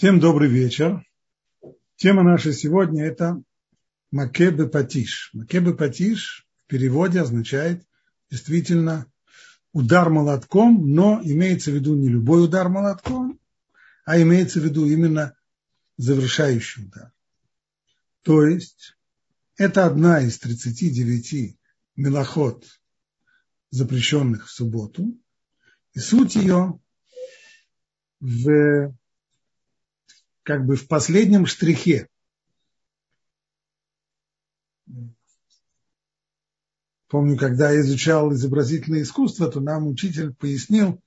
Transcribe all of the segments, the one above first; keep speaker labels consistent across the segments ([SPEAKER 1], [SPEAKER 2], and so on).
[SPEAKER 1] Всем добрый вечер. Тема наша сегодня – это Макебе Патиш. Макебе Патиш в переводе означает действительно удар молотком, но имеется в виду не любой удар молотком, а имеется в виду именно завершающий удар. То есть это одна из 39 мелоход, запрещенных в субботу, и суть ее в как бы в последнем штрихе. Помню, когда я изучал изобразительное искусство, то нам учитель пояснил,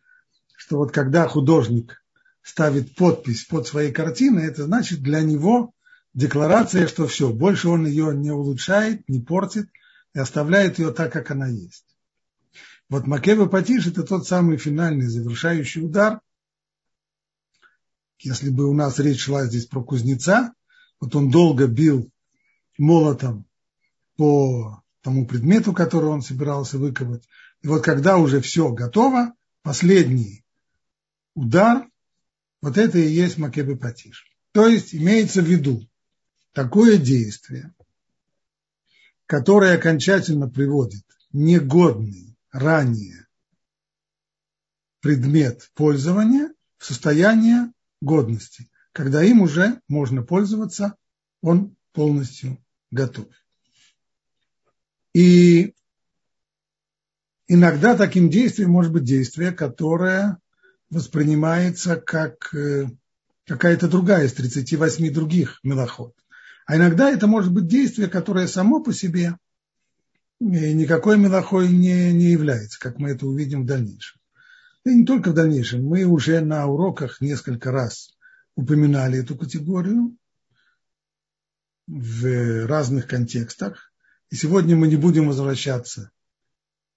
[SPEAKER 1] что вот когда художник ставит подпись под своей картиной, это значит для него декларация, что все, больше он ее не улучшает, не портит и оставляет ее так, как она есть. Вот Макева Патиш – это тот самый финальный завершающий удар – если бы у нас речь шла здесь про кузнеца, вот он долго бил молотом по тому предмету, который он собирался выковать. И вот когда уже все готово, последний удар, вот это и есть Макебе Патиш. То есть имеется в виду такое действие, которое окончательно приводит негодный ранее предмет пользования в состояние годности, когда им уже можно пользоваться, он полностью готов. И иногда таким действием может быть действие, которое воспринимается как э, какая-то другая из 38 других мелоход. А иногда это может быть действие, которое само по себе никакой мелохой не, не является, как мы это увидим в дальнейшем. И не только в дальнейшем. Мы уже на уроках несколько раз упоминали эту категорию в разных контекстах. И сегодня мы не будем возвращаться.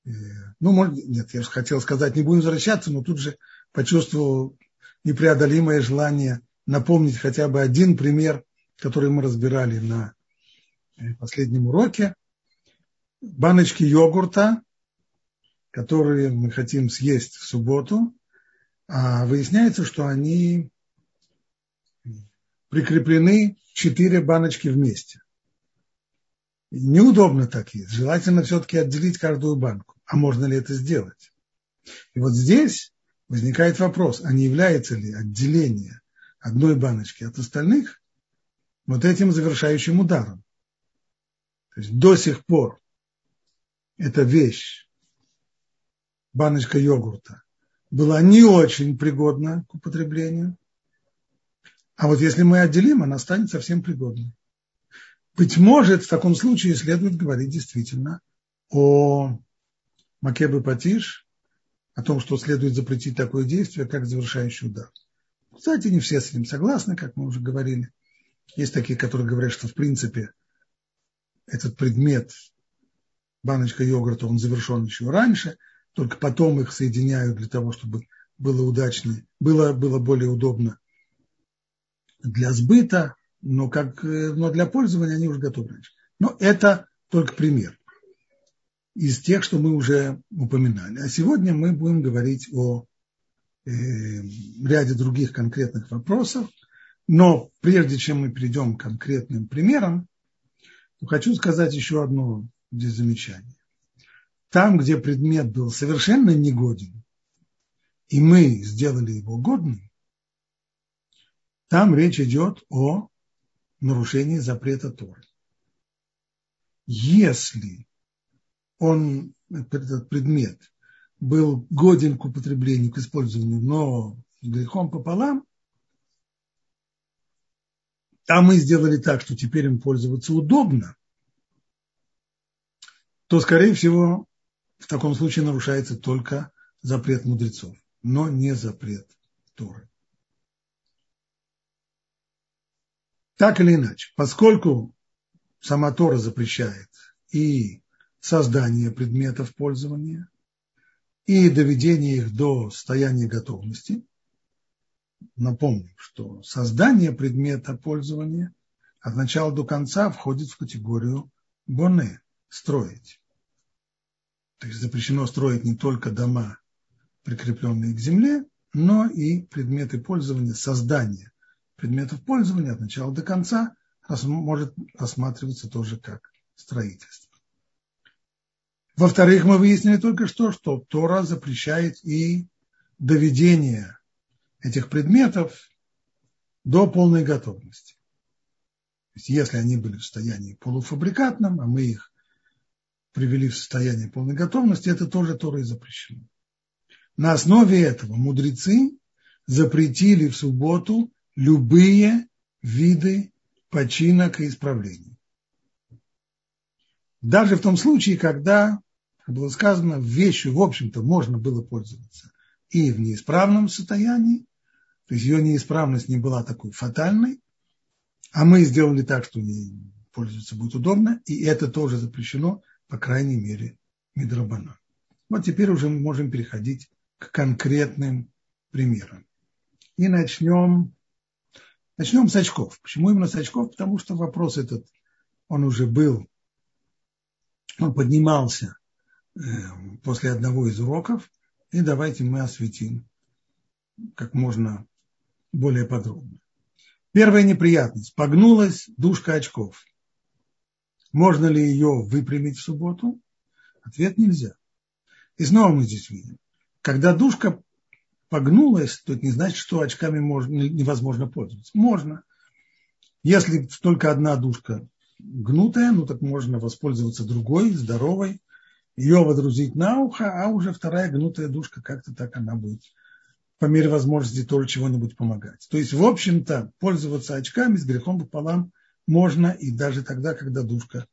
[SPEAKER 1] Э, ну, может, нет, я же хотел сказать, не будем возвращаться, но тут же почувствовал непреодолимое желание напомнить хотя бы один пример, который мы разбирали на э, последнем уроке. Баночки йогурта которые мы хотим съесть в субботу, а выясняется, что они прикреплены четыре баночки вместе. Неудобно так есть. Желательно все-таки отделить каждую банку. А можно ли это сделать? И вот здесь возникает вопрос, а не является ли отделение одной баночки от остальных вот этим завершающим ударом? То есть до сих пор эта вещь баночка йогурта была не очень пригодна к употреблению. А вот если мы отделим, она станет совсем пригодной. Быть может, в таком случае следует говорить действительно о Макебе Патиш, о том, что следует запретить такое действие, как завершающий удар. Кстати, не все с этим согласны, как мы уже говорили. Есть такие, которые говорят, что в принципе этот предмет, баночка йогурта, он завершен еще раньше – только потом их соединяют для того, чтобы было удачнее, было, было более удобно для сбыта, но, как, но для пользования они уже готовы раньше. Но это только пример из тех, что мы уже упоминали. А сегодня мы будем говорить о э, ряде других конкретных вопросов. Но прежде чем мы перейдем к конкретным примерам, хочу сказать еще одно здесь замечание там, где предмет был совершенно негоден, и мы сделали его годным, там речь идет о нарушении запрета Торы. Если он, этот предмет, был годен к употреблению, к использованию, но с грехом пополам, а мы сделали так, что теперь им пользоваться удобно, то, скорее всего, в таком случае нарушается только запрет мудрецов, но не запрет Торы. Так или иначе, поскольку сама Тора запрещает и создание предметов пользования, и доведение их до состояния готовности, напомню, что создание предмета пользования от начала до конца входит в категорию боне – строить. То есть запрещено строить не только дома, прикрепленные к земле, но и предметы пользования, создания предметов пользования от начала до конца может рассматриваться тоже как строительство. Во-вторых, мы выяснили только что, что Тора запрещает и доведение этих предметов до полной готовности. То есть, если они были в состоянии полуфабрикатном, а мы их привели в состояние полной готовности, это тоже Тора и запрещено. На основе этого мудрецы запретили в субботу любые виды починок и исправлений. Даже в том случае, когда, как было сказано, вещью, в общем-то, можно было пользоваться и в неисправном состоянии, то есть ее неисправность не была такой фатальной, а мы сделали так, что не пользоваться будет удобно, и это тоже запрещено, по крайней мере, Мидрабана. Вот теперь уже мы можем переходить к конкретным примерам. И начнем, начнем с очков. Почему именно с очков? Потому что вопрос этот, он уже был, он поднимался э, после одного из уроков, и давайте мы осветим как можно более подробно. Первая неприятность. Погнулась дужка очков. Можно ли ее выпрямить в субботу? Ответ нельзя. И снова мы здесь видим. Когда дужка погнулась, то это не значит, что очками можно, невозможно пользоваться. Можно. Если только одна дужка гнутая, ну так можно воспользоваться другой, здоровой, ее водрузить на ухо, а уже вторая гнутая дужка, как-то так она будет по мере возможности тоже чего-нибудь помогать. То есть, в общем-то, пользоваться очками с грехом пополам можно и даже тогда, когда дужка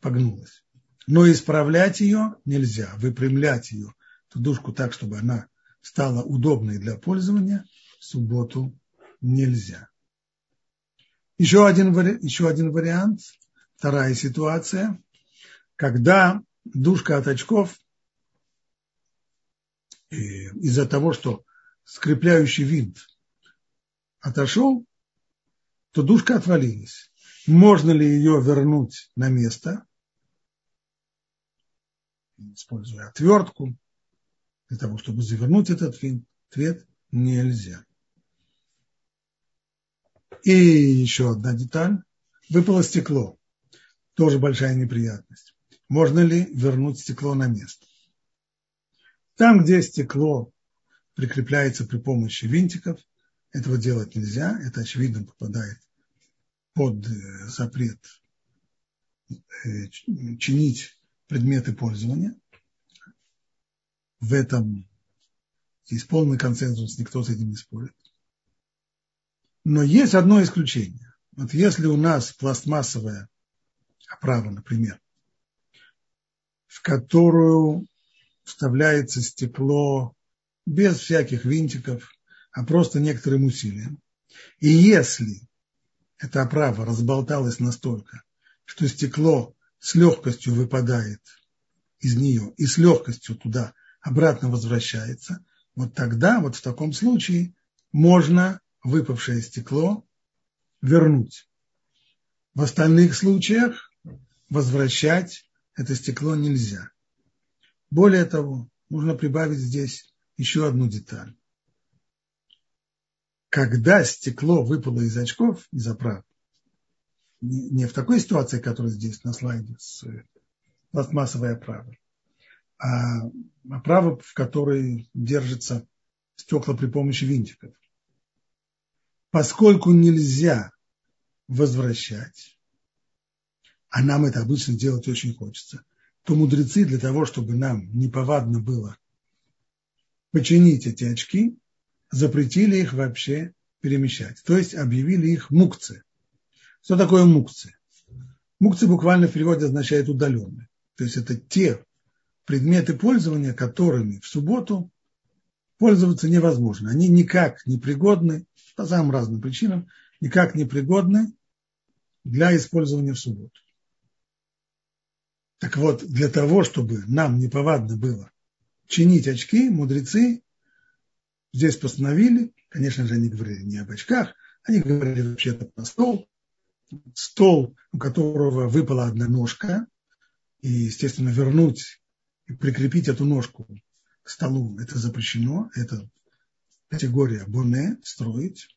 [SPEAKER 1] погнулась. Но исправлять ее нельзя, выпрямлять ее, эту дужку так, чтобы она стала удобной для пользования, в субботу нельзя. Еще один, еще один вариант, вторая ситуация, когда дужка от очков э, из-за того, что скрепляющий винт отошел, то дужка отвалилась. Можно ли ее вернуть на место, используя отвертку, для того, чтобы завернуть этот? Ответ – нельзя. И еще одна деталь. Выпало стекло. Тоже большая неприятность. Можно ли вернуть стекло на место? Там, где стекло прикрепляется при помощи винтиков. Этого делать нельзя, это очевидно попадает под э, запрет э, чинить предметы пользования. В этом есть полный консенсус, никто с этим не спорит. Но есть одно исключение. Вот если у нас пластмассовая оправа, например, в которую вставляется стекло без всяких винтиков, а просто некоторым усилием. И если эта оправа разболталась настолько, что стекло с легкостью выпадает из нее и с легкостью туда обратно возвращается, вот тогда, вот в таком случае, можно выпавшее стекло вернуть. В остальных случаях возвращать это стекло нельзя. Более того, нужно прибавить здесь еще одну деталь. Когда стекло выпало из очков, из оправы, не в такой ситуации, которая здесь на слайде с пластмассовой оправой, а оправа, в которой держится стекла при помощи винтиков. Поскольку нельзя возвращать, а нам это обычно делать очень хочется, то мудрецы для того, чтобы нам неповадно было починить эти очки, запретили их вообще перемещать. То есть объявили их мукцы. Что такое мукцы? Мукцы буквально в переводе означает удаленные. То есть это те предметы пользования, которыми в субботу пользоваться невозможно. Они никак не пригодны, по самым разным причинам, никак не пригодны для использования в субботу. Так вот, для того, чтобы нам неповадно было чинить очки, мудрецы здесь постановили, конечно же, они говорили не об очках, они говорили вообще-то про стол, стол, у которого выпала одна ножка, и, естественно, вернуть и прикрепить эту ножку к столу, это запрещено, это категория боне, строить.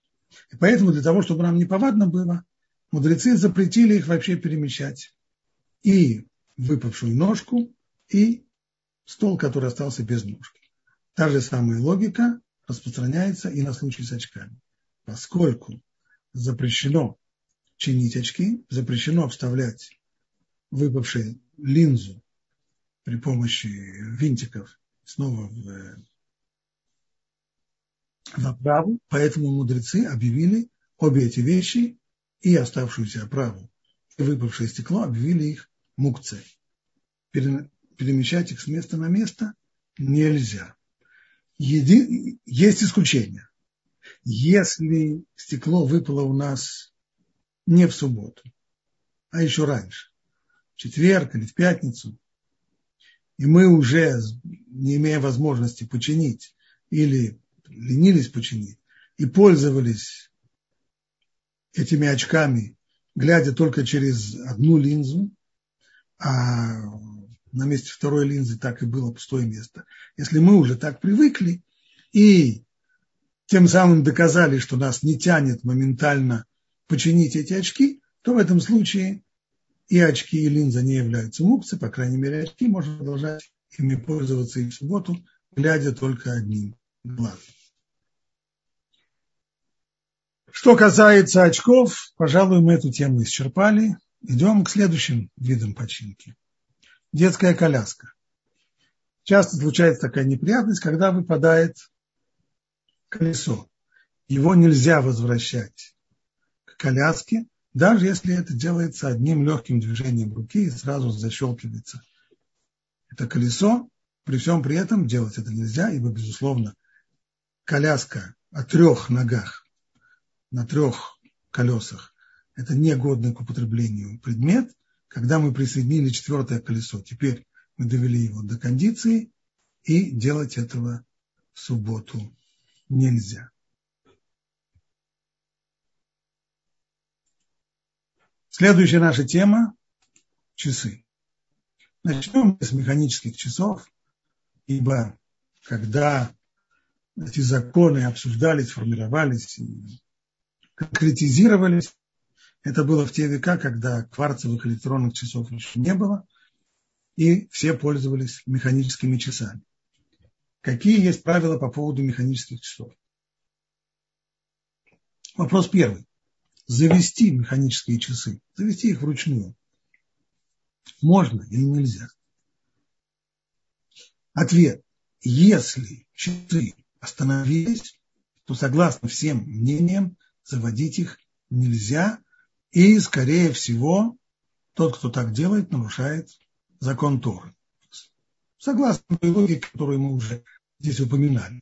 [SPEAKER 1] И поэтому для того, чтобы нам не повадно было, мудрецы запретили их вообще перемещать. И выпавшую ножку, и стол, который остался без ножки. Та же самая логика распространяется и на случай с очками. Поскольку запрещено чинить очки, запрещено вставлять выпавшую линзу при помощи винтиков снова в, в оправу, поэтому мудрецы объявили обе эти вещи и оставшуюся оправу и выпавшее стекло, объявили их мукцей. Перемещать их с места на место нельзя. Еди... Есть исключение. Если стекло выпало у нас не в субботу, а еще раньше, в четверг или в пятницу, и мы уже, не имея возможности починить или ленились починить, и пользовались этими очками, глядя только через одну линзу, а на месте второй линзы так и было пустое место. Если мы уже так привыкли и тем самым доказали, что нас не тянет моментально починить эти очки, то в этом случае и очки, и линза не являются мукцией, по крайней мере, очки можно продолжать ими пользоваться и в субботу, глядя только одним глазом. Что касается очков, пожалуй, мы эту тему исчерпали. Идем к следующим видам починки. Детская коляска. Часто случается такая неприятность, когда выпадает колесо. Его нельзя возвращать к коляске, даже если это делается одним легким движением руки и сразу защелкивается это колесо. При всем при этом делать это нельзя, ибо, безусловно, коляска о трех ногах на трех колесах – это негодный к употреблению предмет. Когда мы присоединили четвертое колесо, теперь мы довели его до кондиции, и делать этого в субботу нельзя. Следующая наша тема – часы. Начнем с механических часов, ибо когда эти законы обсуждались, формировались конкретизировались, это было в те века, когда кварцевых электронных часов еще не было, и все пользовались механическими часами. Какие есть правила по поводу механических часов? Вопрос первый. Завести механические часы, завести их вручную. Можно или нельзя? Ответ. Если часы остановились, то согласно всем мнениям, заводить их нельзя, и, скорее всего, тот, кто так делает, нарушает закон Торы. Согласно той логике, которую мы уже здесь упоминали.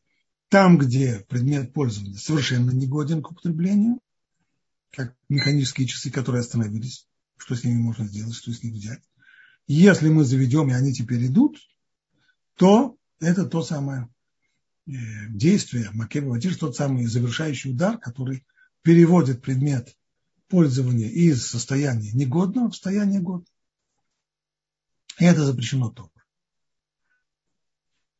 [SPEAKER 1] Там, где предмет пользования совершенно негоден к употреблению, как механические часы, которые остановились, что с ними можно сделать, что с них взять. Если мы заведем, и они теперь идут, то это то самое э, действие, Макеба Ватиш, тот самый завершающий удар, который переводит предмет пользования из состояния негодного в состояние годного. И это запрещено только.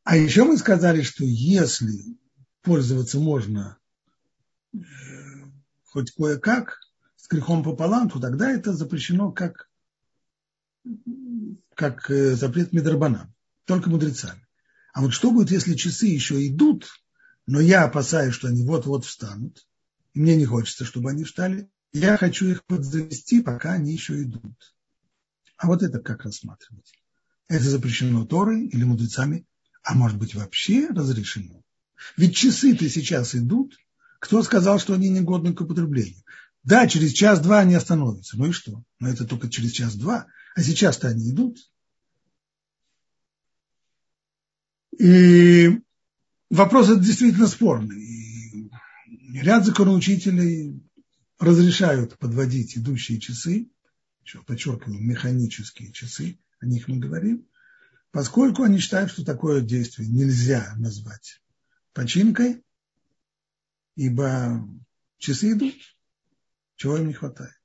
[SPEAKER 1] А еще мы сказали, что если пользоваться можно э, хоть кое-как, с грехом пополам, то тогда это запрещено как, как э, запрет Медрабана, только мудрецами. А вот что будет, если часы еще идут, но я опасаюсь, что они вот-вот встанут, и мне не хочется, чтобы они встали, я хочу их подзавести, пока они еще идут. А вот это как рассматривать? Это запрещено Торой или мудрецами, а может быть вообще разрешено? Ведь часы-то сейчас идут. Кто сказал, что они негодны к употреблению? Да, через час-два они остановятся. Ну и что? Но это только через час-два. А сейчас-то они идут. И вопрос это действительно спорный. И ряд законоучителей разрешают подводить идущие часы, еще подчеркиваю, механические часы, о них мы говорим, поскольку они считают, что такое действие нельзя назвать починкой, ибо часы идут, чего им не хватает.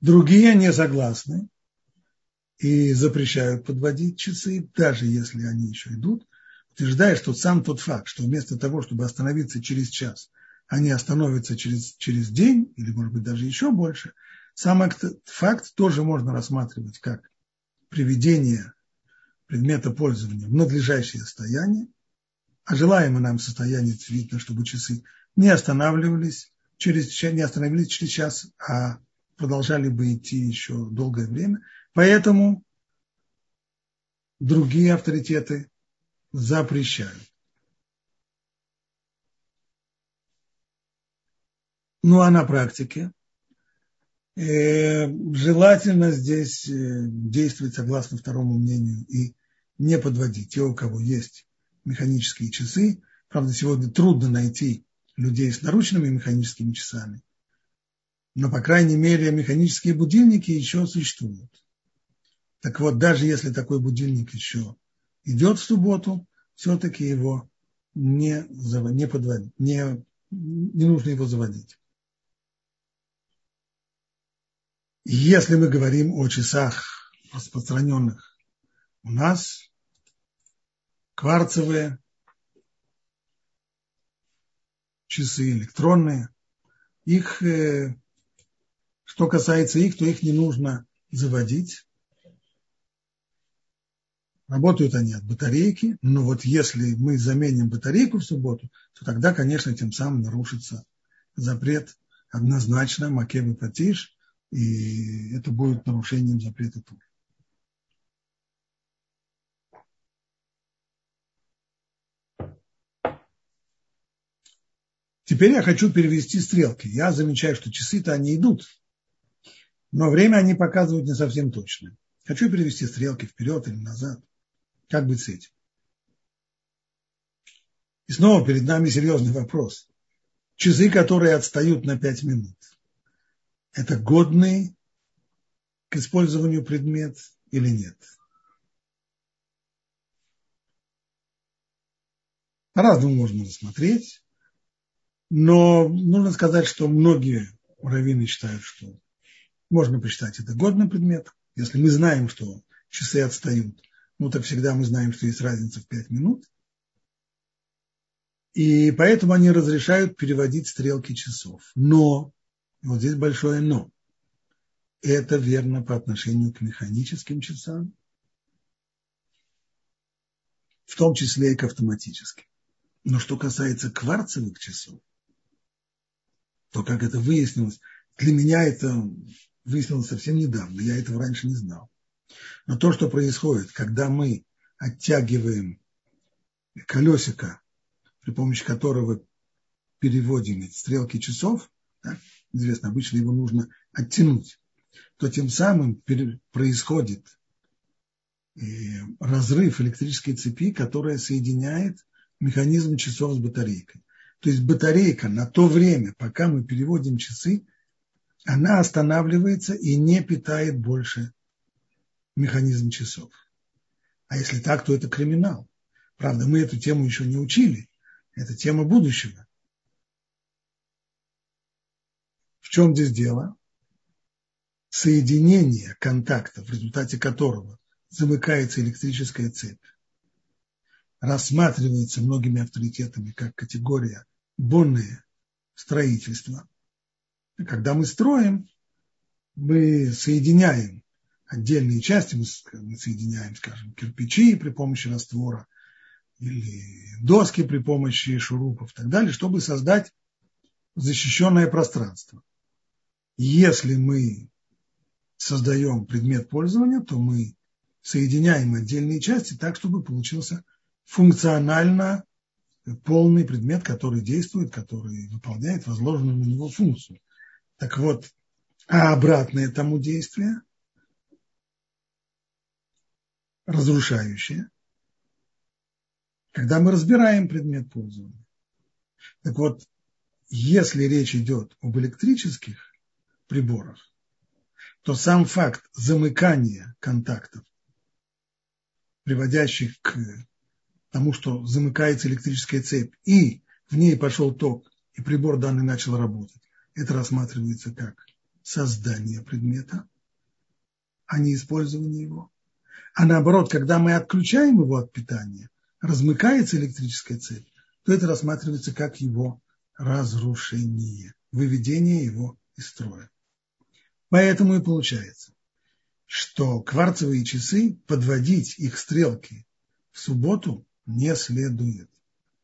[SPEAKER 1] Другие не согласны и запрещают подводить часы, даже если они еще идут, утверждая, что сам тот факт, что вместо того, чтобы остановиться через час, они остановятся через, через день, или, может быть, даже еще больше, сам факт тоже можно рассматривать как приведение предмета пользования в надлежащее состояние, а желаемое нам состояние видно, чтобы часы не останавливались через, не остановились через час, а продолжали бы идти еще долгое время. Поэтому другие авторитеты запрещают. Ну а на практике э, желательно здесь э, действовать согласно второму мнению и не подводить те, у кого есть механические часы. Правда, сегодня трудно найти людей с наручными механическими часами, но, по крайней мере, механические будильники еще существуют. Так вот, даже если такой будильник еще идет в субботу, все-таки его не, не, подводить, не, не нужно его заводить. Если мы говорим о часах распространенных у нас, кварцевые часы, электронные, их, э, что касается их, то их не нужно заводить. Работают они от батарейки, но вот если мы заменим батарейку в субботу, то тогда, конечно, тем самым нарушится запрет однозначно Макевы Патиш, и это будет нарушением запрета Тур. Теперь я хочу перевести стрелки. Я замечаю, что часы-то они идут, но время они показывают не совсем точно. Хочу перевести стрелки вперед или назад. Как быть с этим? И снова перед нами серьезный вопрос. Часы, которые отстают на 5 минут, это годный к использованию предмет или нет? По-разному можно рассмотреть, но нужно сказать, что многие раввины считают, что можно посчитать это годным предметом. Если мы знаем, что часы отстают, ну так всегда мы знаем, что есть разница в 5 минут. И поэтому они разрешают переводить стрелки часов. Но, вот здесь большое но, это верно по отношению к механическим часам, в том числе и к автоматическим. Но что касается кварцевых часов, то, как это выяснилось, для меня это выяснилось совсем недавно, я этого раньше не знал. Но то, что происходит, когда мы оттягиваем колесико, при помощи которого переводим стрелки часов, известно, обычно его нужно оттянуть, то тем самым происходит э, разрыв электрической цепи, которая соединяет механизм часов с батарейкой. То есть батарейка на то время, пока мы переводим часы, она останавливается и не питает больше механизм часов. А если так, то это криминал. Правда, мы эту тему еще не учили. Это тема будущего. В чем здесь дело? Соединение контакта, в результате которого замыкается электрическая цепь, рассматривается многими авторитетами как категория бонное строительство. Когда мы строим, мы соединяем отдельные части мы соединяем, скажем, кирпичи при помощи раствора или доски при помощи шурупов и так далее, чтобы создать защищенное пространство. Если мы создаем предмет пользования, то мы соединяем отдельные части так, чтобы получился функционально полный предмет, который действует, который выполняет возложенную на него функцию. Так вот, а обратное тому действие – разрушающее, когда мы разбираем предмет пользования. Так вот, если речь идет об электрических приборах, то сам факт замыкания контактов, приводящих к тому, что замыкается электрическая цепь, и в ней пошел ток, и прибор данный начал работать, это рассматривается как создание предмета, а не использование его. А наоборот, когда мы отключаем его от питания, размыкается электрическая цепь, то это рассматривается как его разрушение, выведение его из строя. Поэтому и получается, что кварцевые часы, подводить их стрелки в субботу не следует.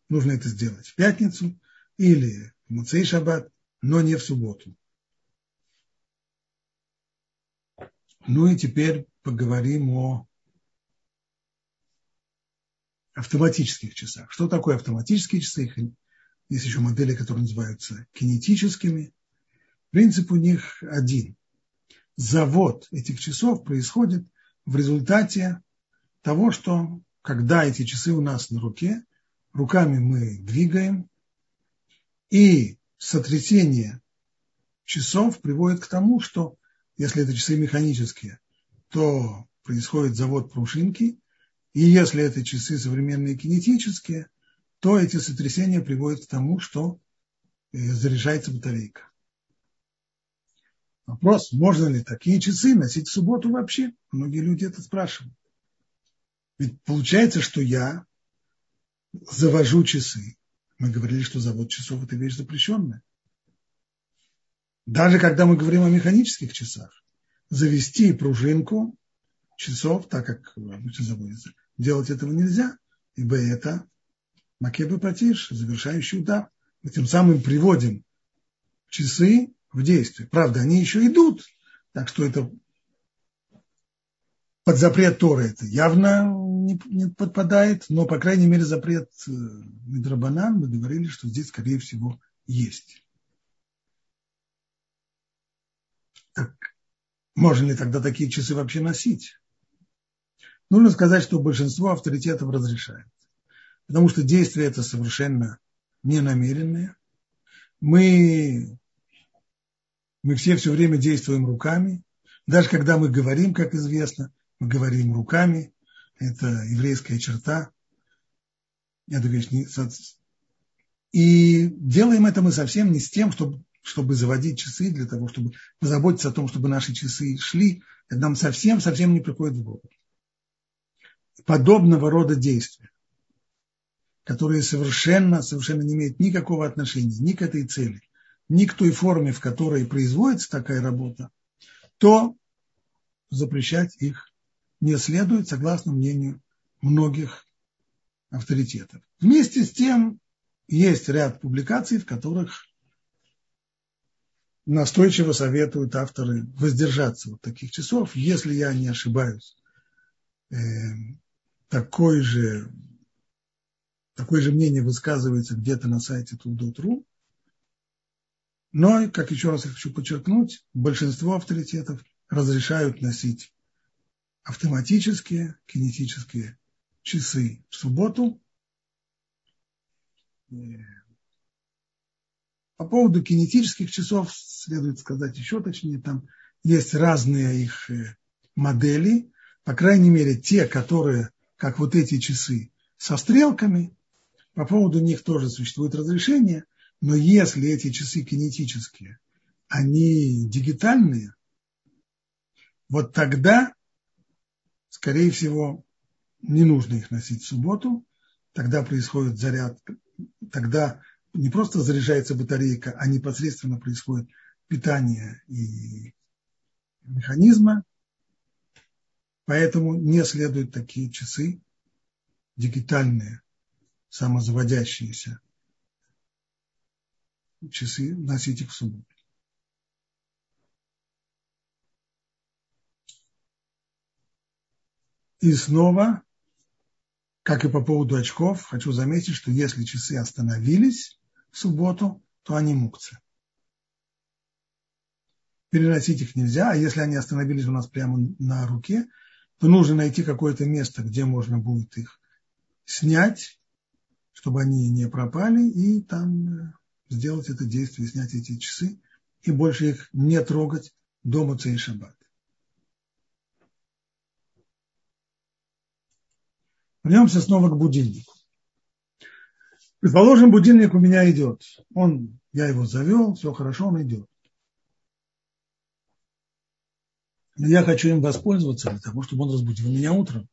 [SPEAKER 1] Нужно это сделать в пятницу или в Муцей Шаббат, но не в субботу. Ну и теперь поговорим о автоматических часах. Что такое автоматические часы? Есть еще модели, которые называются кинетическими. Принцип у них один. Завод этих часов происходит в результате того, что когда эти часы у нас на руке, руками мы двигаем, и сотрясение часов приводит к тому, что если это часы механические, то происходит завод пружинки, и если это часы современные кинетические, то эти сотрясения приводят к тому, что э, заряжается батарейка. Вопрос, можно ли такие часы носить в субботу вообще? Многие люди это спрашивают. Ведь получается, что я завожу часы. Мы говорили, что завод часов – это вещь запрещенная. Даже когда мы говорим о механических часах, завести пружинку часов, так как обычно заводится, делать этого нельзя, ибо это макебы патиш, завершающий удар. Мы тем самым приводим часы в действие. Правда, они еще идут, так что это под запрет Торы это явно не, не подпадает, но, по крайней мере, запрет э, Медрабанан, мы говорили, что здесь, скорее всего, есть. Так, можно ли тогда такие часы вообще носить? Нужно сказать, что большинство авторитетов разрешает. Потому что действия это совершенно ненамеренные. Мы, мы все все время действуем руками. Даже когда мы говорим, как известно, мы говорим руками. Это еврейская черта. Это вещь не... И делаем это мы совсем не с тем, чтобы, чтобы заводить часы, для того, чтобы позаботиться о том, чтобы наши часы шли. Это нам совсем-совсем не приходит в голову подобного рода действия, которые совершенно, совершенно не имеют никакого отношения ни к этой цели, ни к той форме, в которой производится такая работа, то запрещать их не следует, согласно мнению многих авторитетов. Вместе с тем есть ряд публикаций, в которых настойчиво советуют авторы воздержаться от таких часов. Если я не ошибаюсь, эм, такой же, такое же мнение высказывается где-то на сайте Тулдот.ру. Но, как еще раз хочу подчеркнуть, большинство авторитетов разрешают носить автоматические кинетические часы в субботу. По поводу кинетических часов следует сказать еще точнее, там есть разные их э, модели, по крайней мере, те, которые как вот эти часы со стрелками, по поводу них тоже существует разрешение, но если эти часы кинетические, они дигитальные, вот тогда, скорее всего, не нужно их носить в субботу, тогда происходит заряд, тогда не просто заряжается батарейка, а непосредственно происходит питание и механизма, Поэтому не следует такие часы дигитальные, самозаводящиеся часы носить их в субботу. И снова, как и по поводу очков, хочу заметить, что если часы остановились в субботу, то они мукцы. Переносить их нельзя, а если они остановились у нас прямо на руке, то нужно найти какое-то место, где можно будет их снять, чтобы они не пропали, и там э, сделать это действие, снять эти часы, и больше их не трогать до Моцей Шаббат. Вернемся снова к будильнику. Предположим, будильник у меня идет. Он, я его завел, все хорошо, он идет. Но я хочу им воспользоваться для того, чтобы он разбудил меня утром.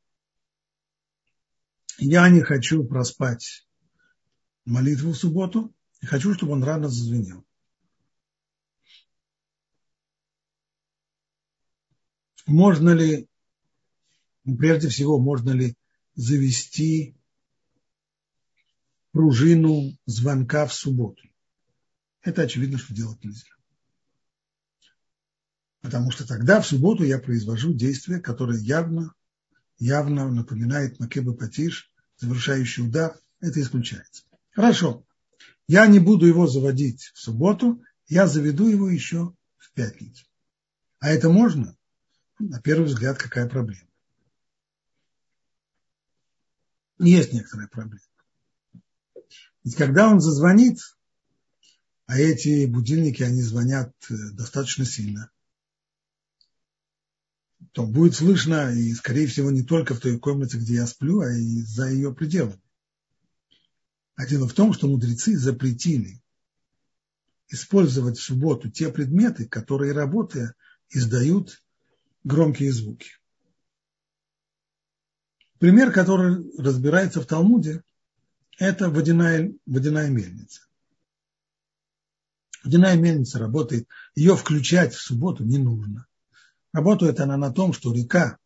[SPEAKER 1] Я не хочу проспать молитву в субботу. И хочу, чтобы он рано зазвенел. Можно ли, прежде всего, можно ли завести пружину звонка в субботу? Это очевидно, что делать нельзя. Потому что тогда в субботу я произвожу действие, которое явно, явно напоминает Макеба Патиш, завершающий удар. Это исключается. Хорошо. Я не буду его заводить в субботу, я заведу его еще в пятницу. А это можно? На первый взгляд, какая проблема? Есть некоторая проблема. Ведь когда он зазвонит, а эти будильники, они звонят э, достаточно сильно, то будет слышно, и, скорее всего, не только в той комнате, где я сплю, а и за ее пределами. А дело в том, что мудрецы запретили использовать в субботу те предметы, которые, работая, издают громкие звуки. Пример, который разбирается в Талмуде, это водяная, водяная мельница. Водяная мельница работает, ее включать в субботу не нужно. Работает она на том, что река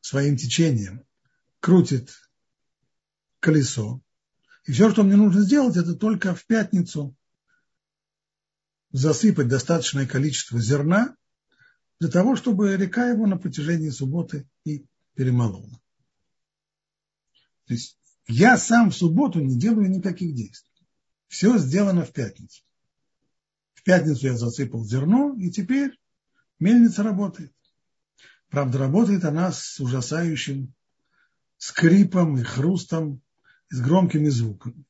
[SPEAKER 1] своим течением крутит колесо. И все, что мне нужно сделать, это только в пятницу засыпать достаточное количество зерна для того, чтобы река его на протяжении субботы и перемолола. То есть я сам в субботу не делаю никаких действий. Все сделано в пятницу. В пятницу я засыпал зерно, и теперь Мельница работает. Правда, работает она с ужасающим скрипом и хрустом, с громкими звуками.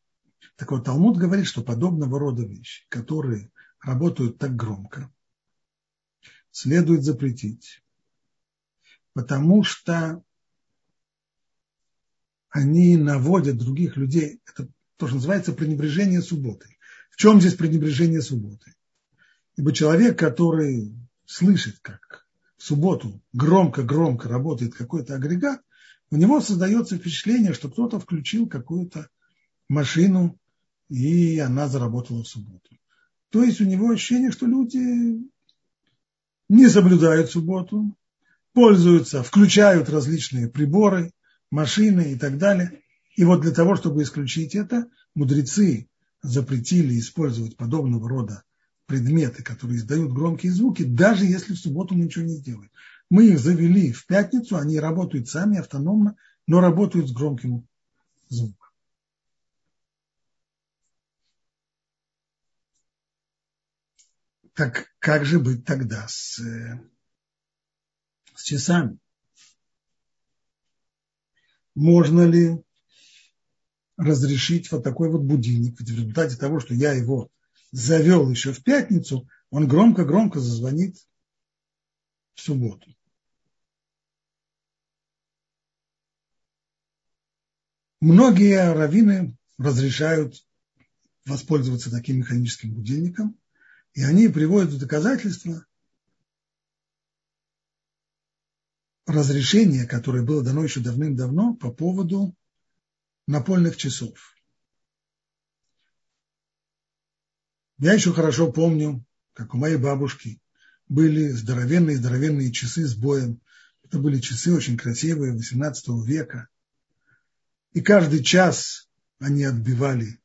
[SPEAKER 1] Так вот, Талмуд говорит, что подобного рода вещи, которые работают так громко, следует запретить, потому что они наводят других людей, это то, что называется пренебрежение субботой. В чем здесь пренебрежение субботы? Ибо человек, который слышит, как в субботу громко-громко работает какой-то агрегат, у него создается впечатление, что кто-то включил какую-то машину, и она заработала в субботу. То есть у него ощущение, что люди не соблюдают субботу, пользуются, включают различные приборы, машины и так далее. И вот для того, чтобы исключить это, мудрецы запретили использовать подобного рода предметы, которые издают громкие звуки, даже если в субботу мы ничего не сделаем. Мы их завели в пятницу, они работают сами автономно, но работают с громким звуком. Так как же быть тогда с, с часами? Можно ли разрешить вот такой вот будильник? В результате того, что я его завел еще в пятницу, он громко-громко зазвонит в субботу. Многие раввины разрешают воспользоваться таким механическим будильником, и они приводят в доказательство разрешение, которое было дано еще давным-давно по поводу напольных часов. Я еще хорошо помню, как у моей бабушки были здоровенные-здоровенные часы с боем. Это были часы очень красивые, 18 века. И каждый час они отбивали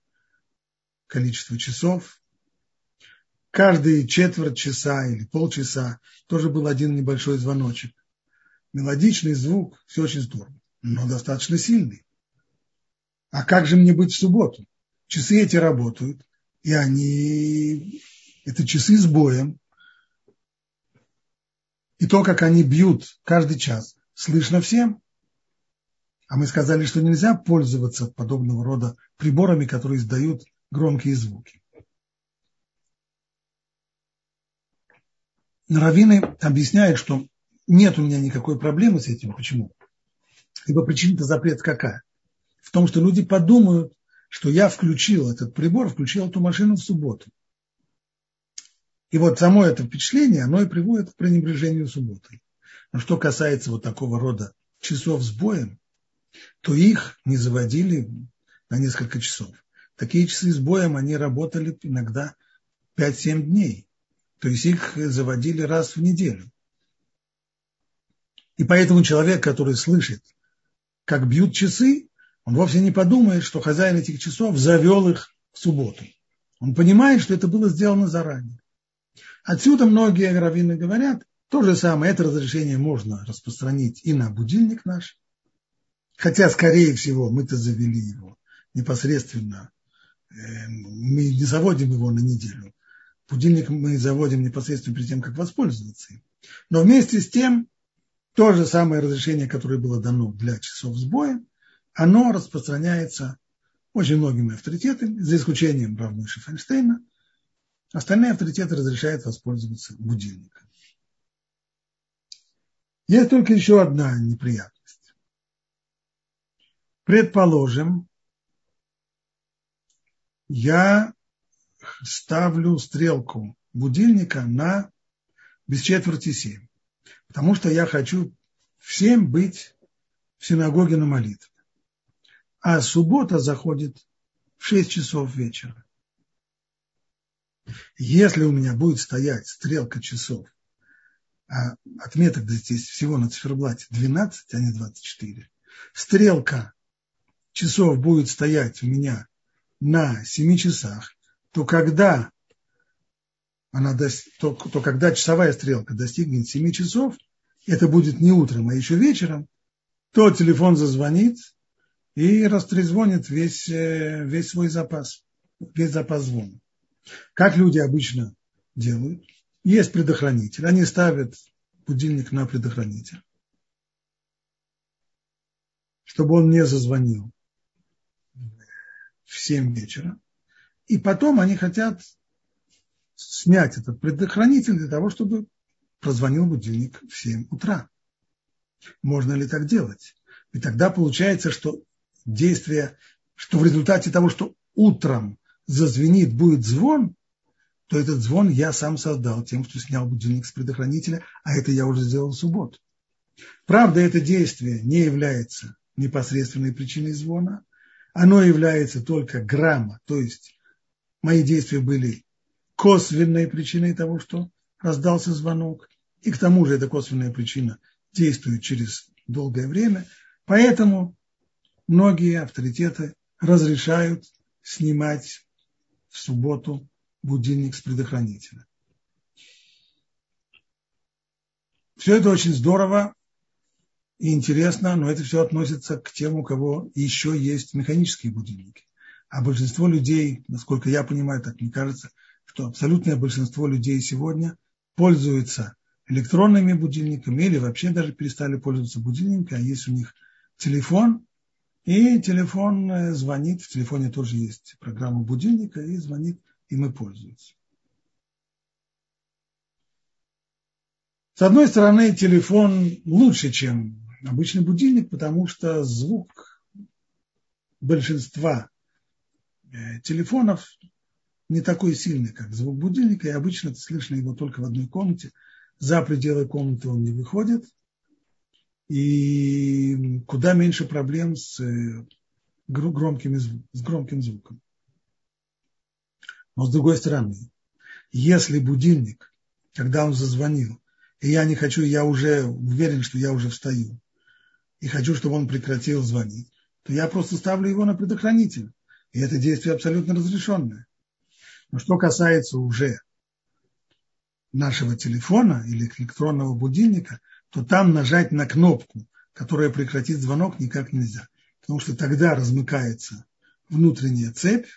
[SPEAKER 1] количество часов. Каждые четверть часа или полчаса тоже был один небольшой звоночек. Мелодичный звук, все очень здорово, но достаточно сильный. А как же мне быть в субботу? Часы эти работают, и они, это часы с боем, и то, как они бьют каждый час, слышно всем. А мы сказали, что нельзя пользоваться подобного рода приборами, которые издают громкие звуки. Раввины объясняют, что нет у меня никакой проблемы с этим. Почему? Ибо причина-то запрет какая? В том, что люди подумают, что я включил этот прибор, включил эту машину в субботу. И вот само это впечатление, оно и приводит к пренебрежению субботой. Но что касается вот такого рода часов с боем, то их не заводили на несколько часов. такие часы с боем, они работали иногда 5-7 дней. То есть их заводили раз в неделю. И поэтому человек, который слышит, как бьют часы, он вовсе не подумает, что хозяин этих часов завел их в субботу. Он понимает, что это было сделано заранее. Отсюда многие раввины говорят, то же самое, это разрешение можно распространить и на будильник наш, хотя, скорее всего, мы-то завели его непосредственно, э, мы не заводим его на неделю. Будильник мы заводим непосредственно перед тем, как воспользоваться им. Но вместе с тем, то же самое разрешение, которое было дано для часов сбоя, оно распространяется очень многими авторитетами, за исключением Равмыша Файнштейна. Остальные авторитеты разрешают воспользоваться будильником. Есть только еще одна неприятность. Предположим, я ставлю стрелку будильника на без четверти семь, потому что я хочу всем быть в синагоге на молитве а суббота заходит в 6 часов вечера. Если у меня будет стоять стрелка часов, а отметок здесь всего на циферблате 12, а не 24, стрелка часов будет стоять у меня на 7 часах, то когда она то, то когда часовая стрелка достигнет 7 часов, это будет не утром, а еще вечером, то телефон зазвонит, и растрезвонит весь, э, весь свой запас, весь запас звона. Как люди обычно делают? Есть предохранитель, они ставят будильник на предохранитель, чтобы он не зазвонил в 7 вечера. И потом они хотят снять этот предохранитель для того, чтобы прозвонил будильник в 7 утра. Можно ли так делать? И тогда получается, что действие, что в результате того, что утром зазвенит, будет звон, то этот звон я сам создал тем, что снял будильник с предохранителя, а это я уже сделал в субботу. Правда, это действие не является непосредственной причиной звона, оно является только грамма, то есть мои действия были косвенной причиной того, что раздался звонок, и к тому же эта косвенная причина действует через долгое время, поэтому многие авторитеты разрешают снимать в субботу будильник с предохранителя. Все это очень здорово и интересно, но это все относится к тем, у кого еще есть механические будильники. А большинство людей, насколько я понимаю, так мне кажется, что абсолютное большинство людей сегодня пользуются электронными будильниками или вообще даже перестали пользоваться будильниками, а есть у них телефон, и телефон э, звонит, в телефоне тоже есть программа будильника, и звонит, и мы пользуемся. С одной стороны, телефон лучше, чем обычный будильник, потому что звук большинства э, телефонов не такой сильный, как звук будильника, и обычно слышно его только в одной комнате. За пределы комнаты он не выходит – и куда меньше проблем с, э, громкими, с громким звуком. Но с другой стороны, если будильник, когда он зазвонил, и я не хочу, я уже уверен, что я уже встаю, и хочу, чтобы он прекратил звонить, то я просто ставлю его на предохранитель. И это действие абсолютно разрешенное. Но что касается уже нашего телефона или электронного будильника, то там нажать на кнопку, которая прекратит звонок, никак нельзя. Потому что тогда размыкается внутренняя цепь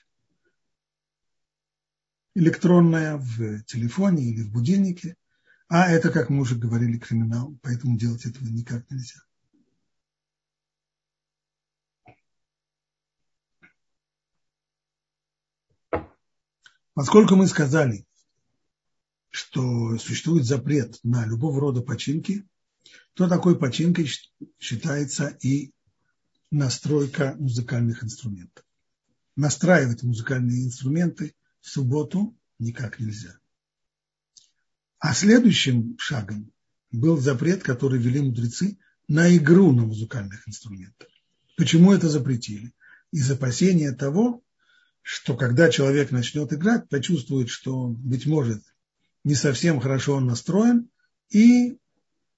[SPEAKER 1] электронная в телефоне или в будильнике, а это, как мы уже говорили, криминал, поэтому делать этого никак нельзя. Поскольку мы сказали, что существует запрет на любого рода починки, то такой починкой считается и настройка музыкальных инструментов. Настраивать музыкальные инструменты в субботу никак нельзя. А следующим шагом был запрет, который вели мудрецы на игру на музыкальных инструментах. Почему это запретили? Из опасения того, что когда человек начнет играть, почувствует, что, быть может, не совсем хорошо он настроен, и,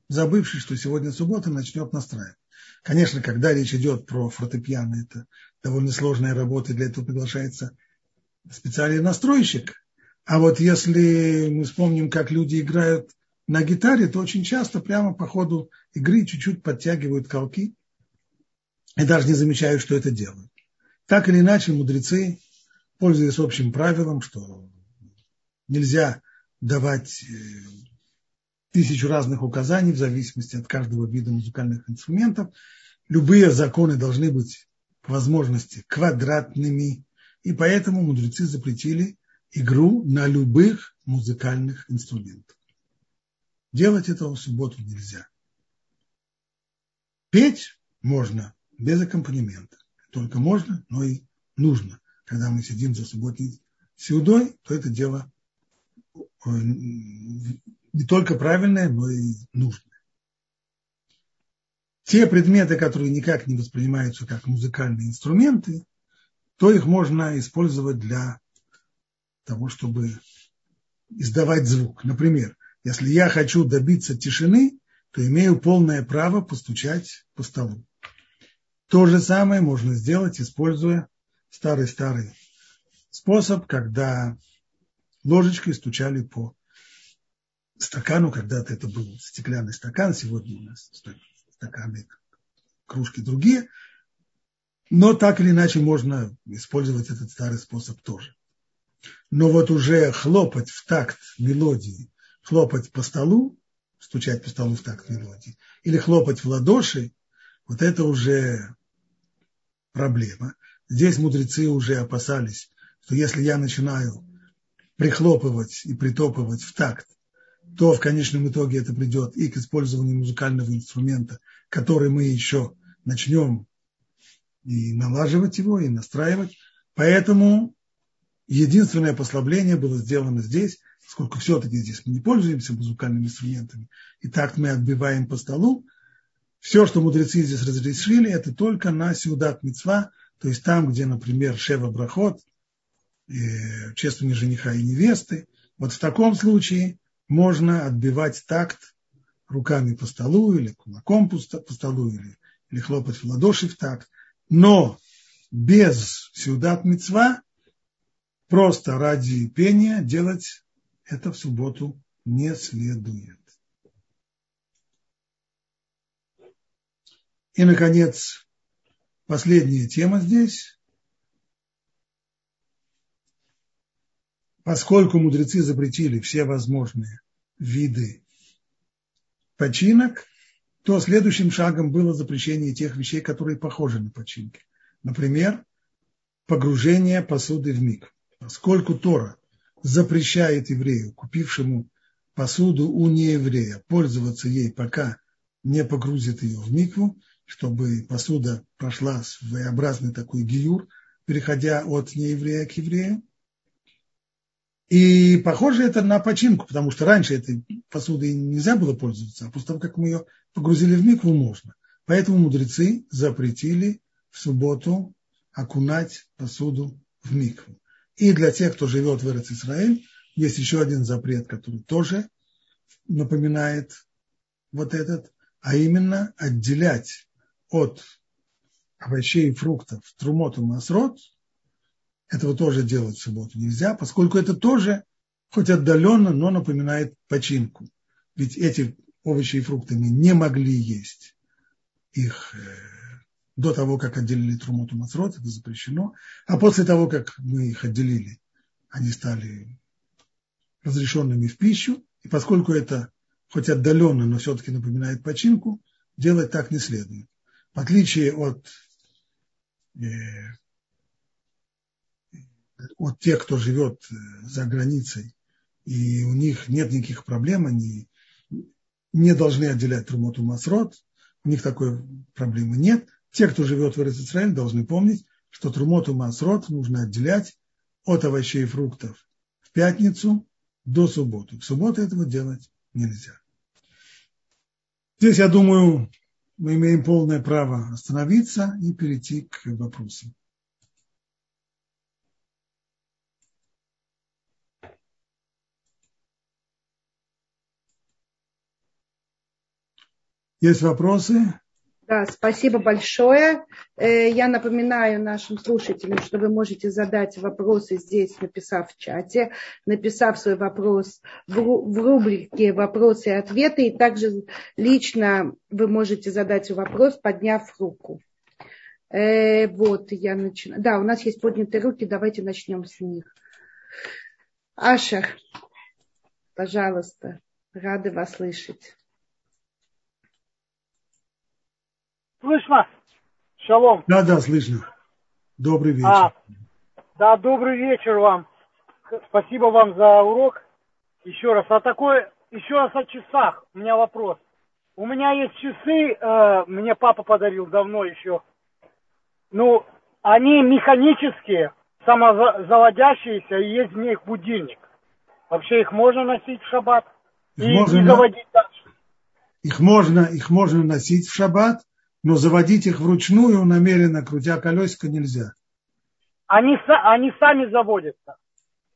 [SPEAKER 1] забывший, что сегодня суббота, начнет настраивать. Конечно, когда речь идет про фортепиано, это довольно сложная работа, для этого приглашается специальный настройщик. А вот если мы вспомним, как люди играют на гитаре, то очень часто прямо по ходу игры чуть-чуть подтягивают колки и даже не замечают, что это делают. Так или иначе, мудрецы, пользуясь общим правилом, что нельзя давать э, тысячу разных указаний в зависимости от каждого вида музыкальных инструментов, любые законы должны быть по возможности квадратными, и поэтому мудрецы запретили игру на любых музыкальных инструментах. Делать этого в субботу нельзя. Петь можно без аккомпанемента. Только можно, но и нужно. Когда мы сидим за субботней сеудой, то это дело э, не только правильное, но и нужное. Те предметы, которые никак не воспринимаются как музыкальные инструменты, то их можно использовать для того, чтобы издавать звук. Например, если я хочу добиться тишины, то имею полное право постучать по столу. То же самое можно сделать, используя старый-старый способ, когда ложечкой стучали по стакану. Когда-то это был стеклянный стакан, сегодня у нас стаканы, кружки другие. Но так или иначе можно использовать этот старый способ тоже. Но вот уже хлопать в такт мелодии, хлопать по столу, стучать по столу в такт мелодии, или хлопать в ладоши, вот это уже проблема. Здесь мудрецы уже опасались, что если я начинаю прихлопывать и притопывать в такт, то в конечном итоге это придет и к использованию музыкального инструмента, который мы еще начнем и налаживать его, и настраивать. Поэтому единственное послабление было сделано здесь, поскольку все-таки здесь мы не пользуемся музыкальными инструментами, и так мы отбиваем по столу, все, что мудрецы здесь разрешили, это только на сюдат мецва, то есть там, где, например, шева брахот, э, чествование жениха и невесты. Вот в таком случае можно отбивать такт руками по столу или кулаком по столу или, или хлопать в ладоши в такт. Но без сюдат мецва просто ради пения делать это в субботу не следует. И, наконец, последняя тема здесь. Поскольку мудрецы запретили все возможные виды починок, то следующим шагом было запрещение тех вещей, которые похожи на починки. Например, погружение посуды в миг. Поскольку Тора запрещает еврею, купившему посуду у нееврея, пользоваться ей, пока не погрузит ее в микву, чтобы посуда прошла своеобразный такой гиюр, переходя от нееврея к еврею. И похоже это на починку, потому что раньше этой посудой нельзя было пользоваться, а после того, как мы ее погрузили в микву, можно. Поэтому мудрецы запретили в субботу окунать посуду в микву. И для тех, кто живет в Израиль, есть еще один запрет, который тоже напоминает вот этот, а именно отделять от овощей и фруктов трумот и масрот, этого тоже делать в субботу нельзя, поскольку это тоже, хоть отдаленно, но напоминает починку. Ведь эти овощи и фрукты мы не могли есть их э, до того, как отделили трумот и масрот, это запрещено. А после того, как мы их отделили, они стали разрешенными в пищу. И поскольку это хоть отдаленно, но все-таки напоминает починку, делать так не следует. В отличие от, э, от тех, кто живет э, за границей, и у них нет никаких проблем, они не должны отделять Трумоту Масрот, у них такой проблемы нет. Те, кто живет в Израиле, должны помнить, что Трумоту Масрот нужно отделять от овощей и фруктов в пятницу до субботы. В субботу этого делать нельзя. Здесь, я думаю, мы имеем полное право остановиться и перейти к вопросам. Есть вопросы?
[SPEAKER 2] Да, спасибо большое. Э, я напоминаю нашим слушателям, что вы можете задать вопросы здесь, написав в чате, написав свой вопрос в рубрике «Вопросы и ответы». И также лично вы можете задать вопрос, подняв руку. Э, вот, я начинаю. Да, у нас есть поднятые руки, давайте начнем с них. Ашер, пожалуйста, рады вас слышать.
[SPEAKER 3] Слышно? Шалом.
[SPEAKER 1] Да, да, слышно. Добрый вечер. А,
[SPEAKER 3] да, добрый вечер вам. Спасибо вам за урок. Еще раз. А такой, еще раз о часах. У меня вопрос. У меня есть часы, э, мне папа подарил давно еще. Ну, они механические, самозаводящиеся, и есть в них будильник. Вообще их можно носить в шаббат
[SPEAKER 1] их и можно, не заводить дальше. Их можно, их можно носить в шаббат, но заводить их вручную намеренно, крутя колесико, нельзя.
[SPEAKER 3] Они, они сами заводятся.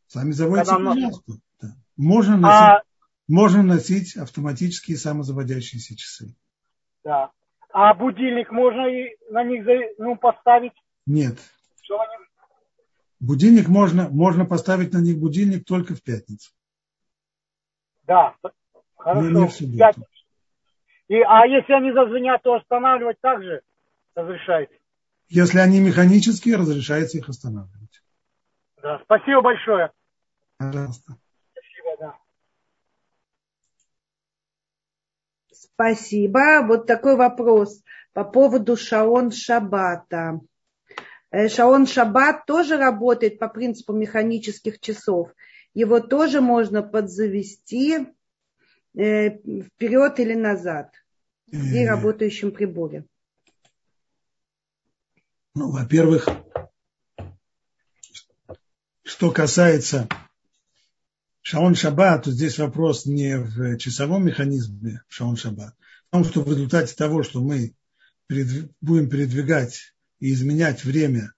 [SPEAKER 1] Сами заводятся, пожалуйста. Да. Можно, носить, а... можно носить автоматические самозаводящиеся часы.
[SPEAKER 3] Да. А будильник можно и на них ну, поставить?
[SPEAKER 1] Нет. Что они... Будильник можно, можно поставить на них будильник только в пятницу.
[SPEAKER 3] Да, хорошо. Не, не в субботу. И, а если они зазвенят, то останавливать также разрешается?
[SPEAKER 1] Если они механические, разрешается их останавливать.
[SPEAKER 3] Да, спасибо большое.
[SPEAKER 1] Пожалуйста.
[SPEAKER 3] Спасибо, да.
[SPEAKER 2] Спасибо. Вот такой вопрос по поводу Шаон Шабата. Э, Шаон Шабат тоже работает по принципу механических часов. Его тоже можно подзавести Э, вперед или назад при работающем приборе?
[SPEAKER 1] Ну, во-первых, что касается Шаон Шаббат, то здесь вопрос не в часовом механизме Шаон Шаббат, а в том, что в результате того, что мы будем передвигать и изменять время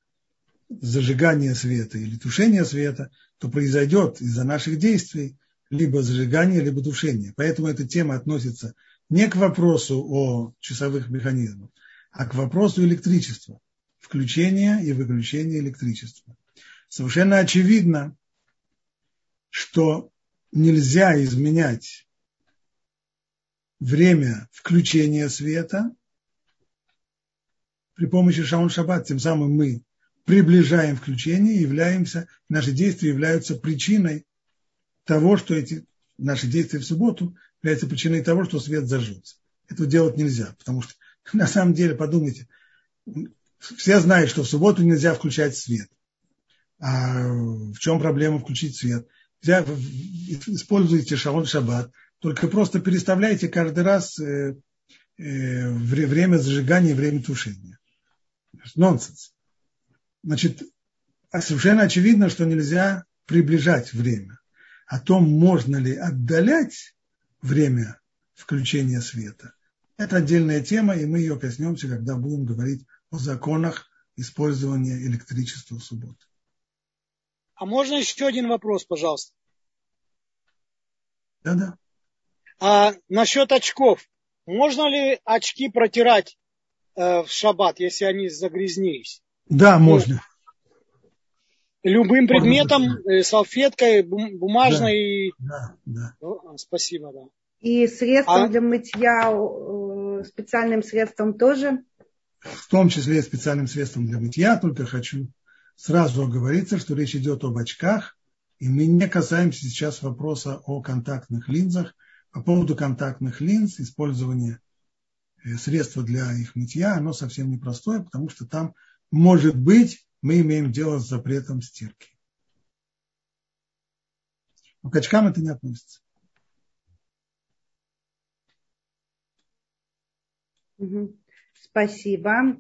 [SPEAKER 1] зажигания света или тушения света, то произойдет из-за наших действий либо зажигание, либо тушение. Поэтому эта тема относится не к вопросу о часовых механизмах, а к вопросу электричества, включения и выключения электричества. Совершенно очевидно, что нельзя изменять время включения света при помощи шаун шаббат. Тем самым мы приближаем включение, являемся, наши действия являются причиной того, что эти наши действия в субботу являются причиной того, что свет зажжется. Этого делать нельзя, потому что на самом деле, подумайте, все знают, что в субботу нельзя включать свет. А в чем проблема включить свет? Используйте шалон шаббат, только просто переставляйте каждый раз э, э, время зажигания и время тушения. Нонсенс. Значит, совершенно очевидно, что нельзя приближать время о том, можно ли отдалять время включения света, это отдельная тема, и мы ее коснемся, когда будем говорить о законах использования электричества в субботу.
[SPEAKER 3] А можно еще один вопрос, пожалуйста?
[SPEAKER 1] Да-да.
[SPEAKER 3] А насчет очков. Можно ли очки протирать э, в шаббат, если они загрязнились?
[SPEAKER 1] Да, можно.
[SPEAKER 3] Любым предметом, э, салфеткой, бумажной.
[SPEAKER 1] Да, да.
[SPEAKER 3] да. Спасибо, да.
[SPEAKER 2] И средством а? для мытья, э, специальным средством тоже?
[SPEAKER 1] В том числе специальным средством для мытья, только хочу сразу оговориться, что речь идет об очках, и мы не касаемся сейчас вопроса о контактных линзах. По поводу контактных линз, использование э, средства для их мытья, оно совсем непростое, потому что там может быть мы имеем дело с запретом стирки. Но к очкам это не относится.
[SPEAKER 2] Спасибо.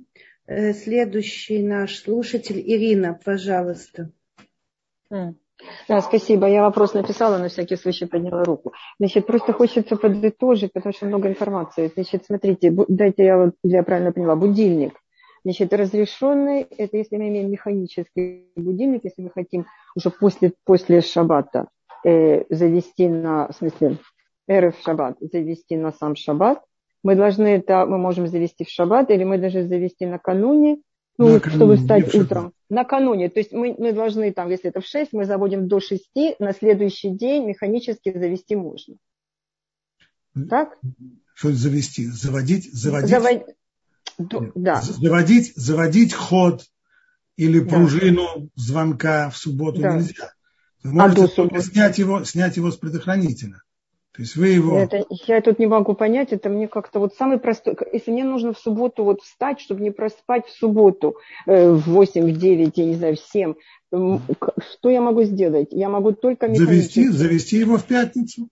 [SPEAKER 2] Э, следующий наш слушатель Ирина, пожалуйста.
[SPEAKER 4] Да, спасибо. Я вопрос написала, на всякий случай подняла руку. Значит, просто хочется подытожить, потому что много информации. Значит, смотрите, дайте я вот, я правильно поняла, будильник. Значит, разрешенный – это если мы имеем механический будильник, если мы хотим уже после, после шаббата э, завести на, в смысле, РФ шаббат, завести на сам шаббат, Мы должны это, мы можем завести в шаббат, или мы должны завести накануне, ну, накануне, чтобы встать утром. Накануне. То есть мы, мы должны, там, если это в 6, мы заводим до 6, на следующий день механически завести можно. Так?
[SPEAKER 1] Что завести? Заводить? Заводить? Завод... Да. Заводить, заводить ход или пружину да. звонка в субботу да. нельзя. Вы можете а снять его, снять его с предохранителя. То есть вы его...
[SPEAKER 4] Это, я тут не могу понять, это мне как-то вот самый простой... Если мне нужно в субботу вот встать, чтобы не проспать в субботу э, в 8, в 9, я не знаю, в 7, что я могу сделать? Я могу только...
[SPEAKER 1] Завести, завести его в пятницу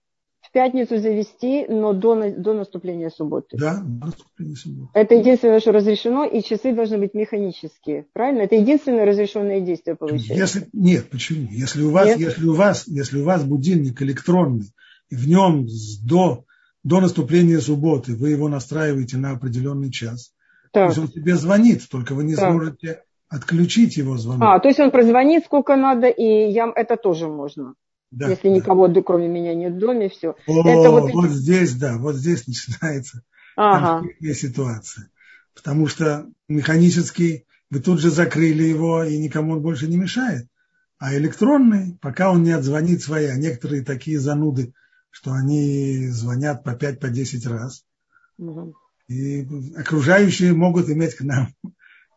[SPEAKER 4] в пятницу завести, но до, до наступления субботы.
[SPEAKER 1] Да, до наступления субботы.
[SPEAKER 4] Это единственное, что разрешено, и часы должны быть механические. Правильно? Это единственное разрешенное действие получается.
[SPEAKER 1] Если, нет, почему? Если у вас, нет? если у вас, если у вас будильник электронный, и в нем до, до наступления субботы вы его настраиваете на определенный час, так. то есть он тебе звонит, только вы не так. сможете отключить его звонок.
[SPEAKER 4] А, то есть он прозвонит сколько надо, и я, это тоже можно. Да, если да. никого, кроме меня, нет в доме, все.
[SPEAKER 1] О, это вот... вот здесь, да, вот здесь начинается ага. ситуация. Потому что механический, вы тут же закрыли его, и никому он больше не мешает. А электронный, пока он не отзвонит свои, а некоторые такие зануды, что они звонят по 5-10 по раз. Угу. И окружающие могут иметь к нам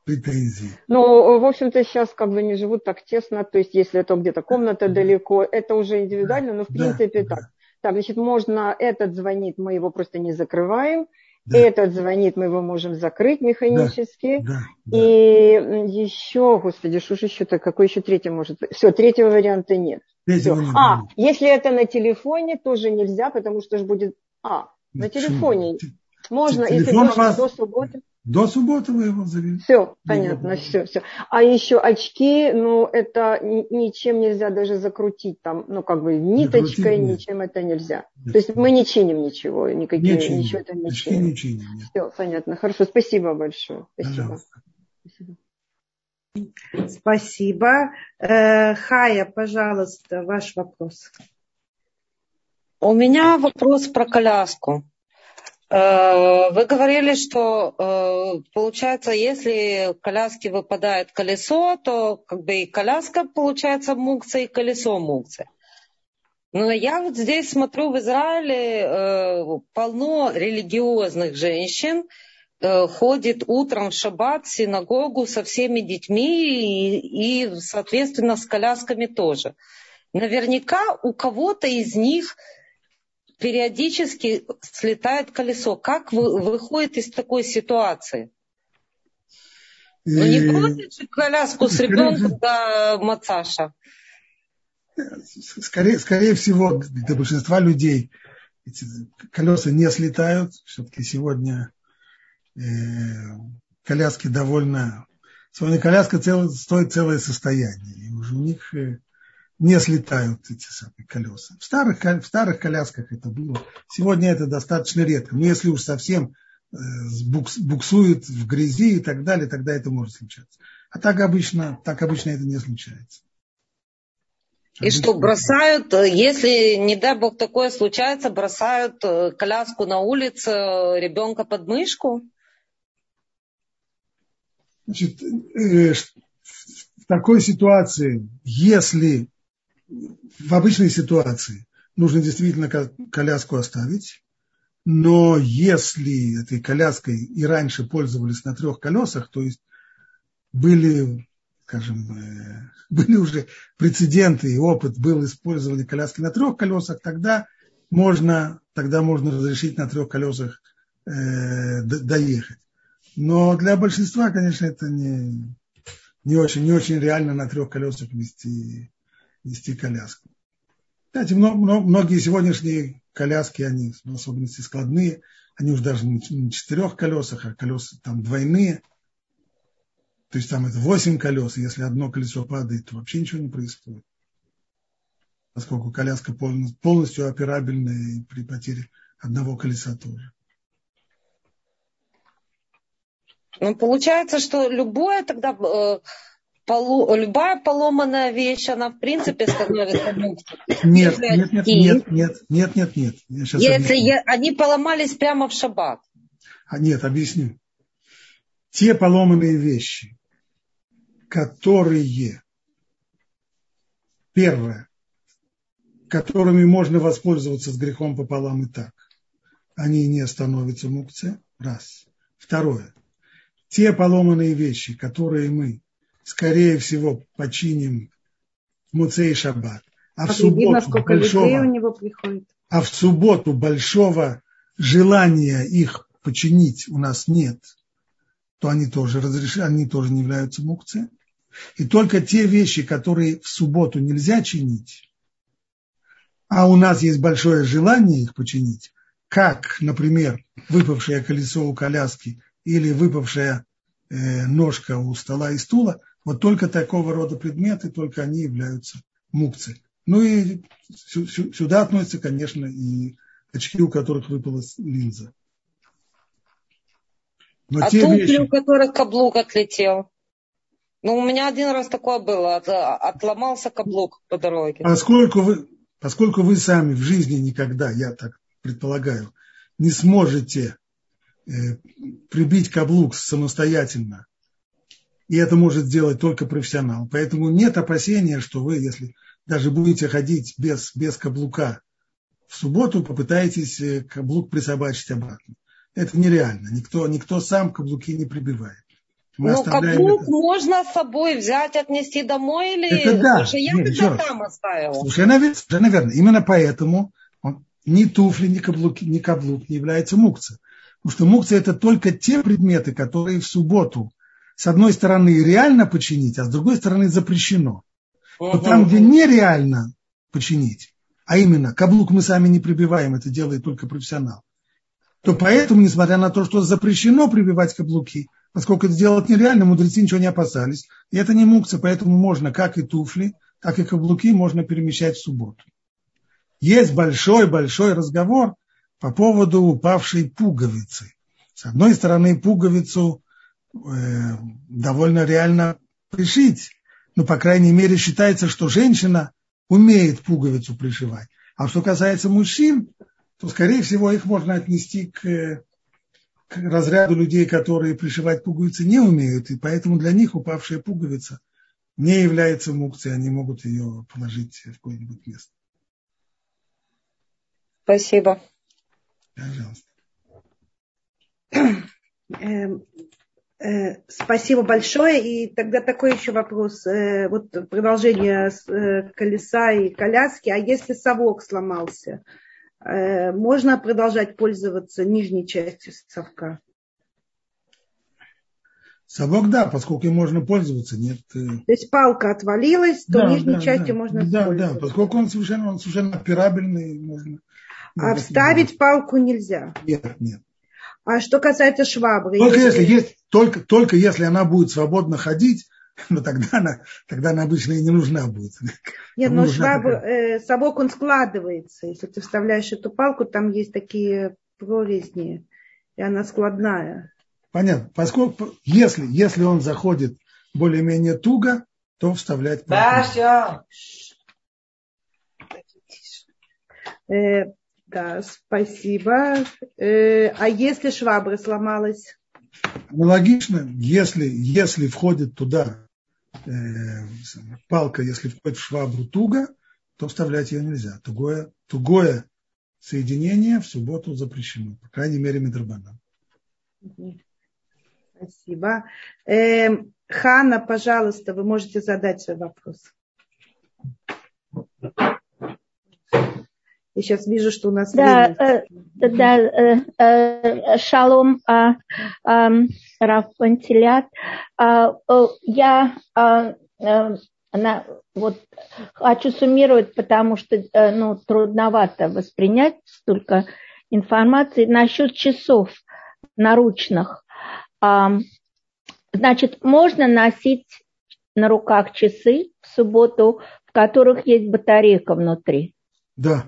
[SPEAKER 1] претензии.
[SPEAKER 4] Ну, в общем-то, сейчас как бы не живут так тесно, то есть если это где-то комната далеко, это уже индивидуально, но в принципе да, так. Да. Так, значит, можно, этот звонит, мы его просто не закрываем, да. этот звонит, мы его можем закрыть механически. Да, да, и да. еще, господи, что же еще-то, какой еще третий может быть? Все, третьего варианта нет. Третьего не а, нет. если это на телефоне, тоже нельзя, потому что же будет... А, на телефоне. Можно, Телефон если больше вас... до субботы.
[SPEAKER 1] До субботы вы его завели.
[SPEAKER 4] Все, понятно, все, все. А еще очки, ну, это ничем нельзя даже закрутить там, ну, как бы ниточкой, нет. ничем это нельзя. Нет. То есть мы не чиним ничего, никакие, не чиним. ничего это не очки чиним. Не чиним нет. Все, понятно, хорошо, спасибо большое. Спасибо. Спасибо.
[SPEAKER 2] Спасибо. Э, Хая, пожалуйста, ваш вопрос.
[SPEAKER 5] У меня вопрос про коляску. Э, вы говорили, что э, получается, если коляске выпадает колесо, то как бы и коляска получается мукция, и колесо мукция. Но я вот здесь смотрю в Израиле э, полно религиозных женщин, ходит утром в шаббат в синагогу со всеми детьми и, и, соответственно, с колясками тоже. Наверняка у кого-то из них периодически слетает колесо. Как вы, выходит из такой ситуации? Ну не бросит же коляску с ребенком до массажа.
[SPEAKER 1] Скорее, скорее всего, для большинства людей эти колеса не слетают. Все-таки сегодня э, коляски довольно... Сегодня коляска цел, стоит целое состояние. И уже у них э, не слетают эти самые колеса. В старых, в старых колясках это было. Сегодня это достаточно редко. Но если уж совсем э, буксует в грязи и так далее, тогда это может случаться. А так обычно, так обычно это не случается.
[SPEAKER 5] И обычно что, бросают, э, если, не дай бог, такое случается, бросают э, коляску на улице, ребенка под мышку?
[SPEAKER 1] Значит, в такой ситуации, если в обычной ситуации нужно действительно коляску оставить, но если этой коляской и раньше пользовались на трех колесах, то есть были, скажем, э, были уже прецеденты и опыт был использовали коляски на трех колесах, тогда можно, тогда можно разрешить на трех колесах э, доехать. Но для большинства, конечно, это не, не очень, не очень реально на трех колесах вести вести коляску. Кстати, многие сегодняшние коляски, они в особенности складные, они уже даже не четырех колесах, а колеса там двойные. То есть там это восемь колес, и если одно колесо падает, то вообще ничего не происходит. Поскольку коляска полностью операбельная и при потере одного колеса тоже.
[SPEAKER 5] Ну, получается, что любое тогда э, полу, любая поломанная вещь, она в принципе становится муктой.
[SPEAKER 1] Нет, нет, нет, нет, нет, нет, нет, нет.
[SPEAKER 5] Если я, они поломались прямо в шаббат.
[SPEAKER 1] А нет, объясню. Те поломанные вещи, которые, первое, которыми можно воспользоваться с грехом пополам и так, они не становятся мукце, раз. Второе, те поломанные вещи, которые мы, скорее всего, починим в Муцей Шаббат, а, а в субботу видно, большого, у него приходит. а в субботу большого желания их починить у нас нет, то они тоже разрешены, они тоже не являются мукцией. И только те вещи, которые в субботу нельзя чинить, а у нас есть большое желание их починить, как, например, выпавшее колесо у коляски или выпавшая э, ножка у стола и стула, вот только такого рода предметы, только они являются мукцией. Ну и сюда относятся, конечно, и очки, у которых выпала линза.
[SPEAKER 5] Но а те туфли, вещи... у которых каблук отлетел? Ну, у меня один раз такое было, отломался каблук по дороге.
[SPEAKER 1] Поскольку вы, поскольку вы сами в жизни никогда, я так предполагаю, не сможете э, прибить каблук самостоятельно, и это может сделать только профессионал. Поэтому нет опасения, что вы, если даже будете ходить без, без каблука в субботу, попытаетесь э, каблук присобачить обратно. Это нереально. Никто, никто сам каблуки не прибивает.
[SPEAKER 5] Мы ну, каблук это. можно с собой взять, отнести домой или... Это да. Слушай, я Нет, тогда там оставила.
[SPEAKER 1] Совершенно верно. Именно поэтому он, ни туфли, ни каблуки, ни каблук не является мукцией. Потому что мукция это только те предметы, которые в субботу с одной стороны реально починить, а с другой стороны запрещено. Но там, где нереально починить, а именно каблук мы сами не прибиваем, это делает только профессионал, то поэтому, несмотря на то, что запрещено прибивать каблуки, поскольку это делать нереально, мудрецы ничего не опасались. И это не мукция, поэтому можно как и туфли, так и каблуки можно перемещать в субботу. Есть большой-большой разговор по поводу упавшей пуговицы. С одной стороны, пуговицу довольно реально пришить. Ну, по крайней мере, считается, что женщина умеет пуговицу пришивать. А что касается мужчин, то, скорее всего, их можно отнести к, к разряду людей, которые пришивать пуговицы не умеют, и поэтому для них упавшая пуговица не является мукцией, они могут ее положить в какое-нибудь место.
[SPEAKER 5] Спасибо.
[SPEAKER 1] Пожалуйста.
[SPEAKER 2] Э, спасибо большое. И тогда такой еще вопрос. Э, вот продолжение э, колеса и коляски. А если совок сломался, можно продолжать пользоваться нижней частью совка?
[SPEAKER 1] Совок, да, поскольку им можно пользоваться, нет. То
[SPEAKER 2] есть палка отвалилась, то да, нижней да, частью
[SPEAKER 1] да,
[SPEAKER 2] можно
[SPEAKER 1] да. Да, поскольку он совершенно, он совершенно операбельный, можно.
[SPEAKER 2] А вставить палку нельзя?
[SPEAKER 1] Нет, нет.
[SPEAKER 2] А что касается швабры?
[SPEAKER 1] Только если есть, только, только если она будет свободно ходить, ну тогда она, тогда она обычно и не нужна будет.
[SPEAKER 2] Нет, но швабра, э, совок он складывается. Если ты вставляешь эту палку, там есть такие прорезни, и она складная.
[SPEAKER 1] Понятно. Поскольку, если, если он заходит более-менее туго, то вставлять палку. Да,
[SPEAKER 2] все. Да, спасибо. Э, а если швабра сломалась?
[SPEAKER 1] Аналогично, если, если входит туда э, палка, если входит в швабру туго, то вставлять ее нельзя. Тугое, тугое соединение в субботу запрещено, по крайней мере, Мидрабана.
[SPEAKER 2] Спасибо. Э, Хана, пожалуйста, вы можете задать свой вопрос. Я сейчас вижу, что у нас
[SPEAKER 6] да, э, да, э, э, шалом, э, э, Раф Пантелят. Э, э, я э, э, она, вот, хочу суммировать, потому что э, ну, трудновато воспринять столько информации. Насчет часов наручных. Э, значит, можно носить на руках часы в субботу, в которых есть батарейка внутри?
[SPEAKER 1] Да.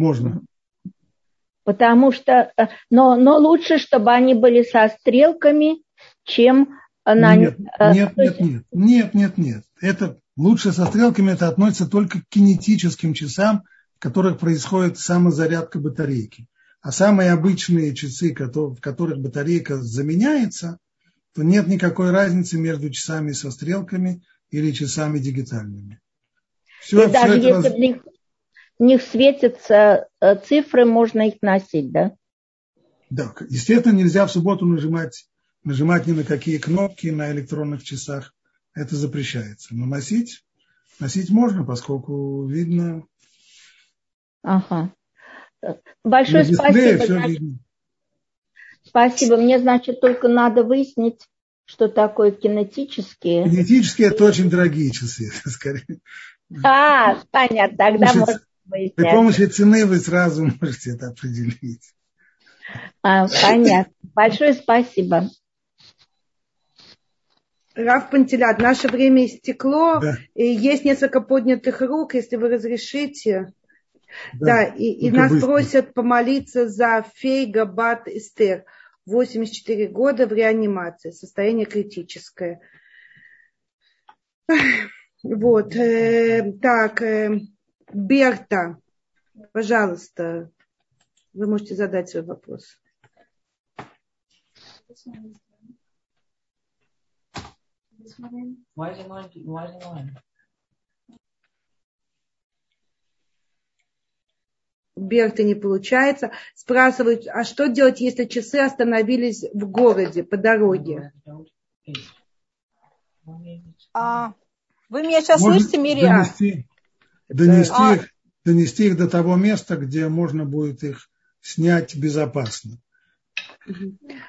[SPEAKER 1] Можно.
[SPEAKER 6] Потому что, э, но, но лучше, чтобы они были со стрелками, чем на...
[SPEAKER 1] Нет, э, нет, нет, нет, нет, нет, нет. Это лучше со стрелками, это относится только к кинетическим часам, в которых происходит самозарядка батарейки. А самые обычные часы, в которых батарейка заменяется, то нет никакой разницы между часами со стрелками или часами дигитальными.
[SPEAKER 6] Все, И даже если раз... в, них, светятся э, цифры, можно их носить, да?
[SPEAKER 1] Да, естественно, нельзя в субботу нажимать, нажимать ни на какие кнопки на электронных часах. Это запрещается. Но носить, носить можно, поскольку видно.
[SPEAKER 6] Ага. Большое спасибо. Значит, спасибо. Мне, значит, только надо выяснить, что такое кинетические.
[SPEAKER 1] Кинетические – это очень дорогие часы, скорее.
[SPEAKER 6] А, понятно, тогда можно выяснять.
[SPEAKER 1] При помощи цены вы сразу можете это определить.
[SPEAKER 6] А, понятно. Большое спасибо.
[SPEAKER 2] Раф Пантелят, наше время истекло. Да. И есть несколько поднятых рук, если вы разрешите. Да, да и, и нас быстро. просят помолиться за Фейга Бат Эстер. 84 года в реанимации, состояние критическое. Вот, э, так, э, Берта, пожалуйста, вы можете задать свой вопрос. Берта не получается. Спрашивают, а что делать, если часы остановились в городе по дороге?
[SPEAKER 7] А, вы меня сейчас Можно слышите, Мириам?
[SPEAKER 1] Донести, донести, а... их, донести их до того места, где можно будет их снять безопасно.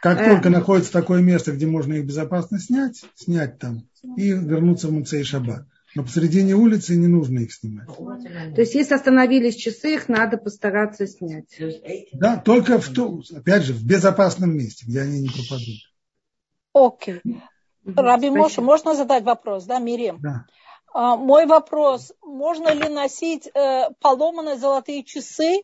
[SPEAKER 1] Как только находится такое место, где можно их безопасно снять, снять там и вернуться в Муцей Шаббат. Но посредине улицы не нужно их снимать.
[SPEAKER 2] То есть, если остановились часы, их надо постараться снять.
[SPEAKER 1] Да, только в то, опять же, в безопасном месте, где они не попадут.
[SPEAKER 7] Окей. Okay. Раби Моша, можно задать вопрос, да, Мирим?
[SPEAKER 1] Да.
[SPEAKER 7] А, мой вопрос, можно ли носить э, поломанные золотые часы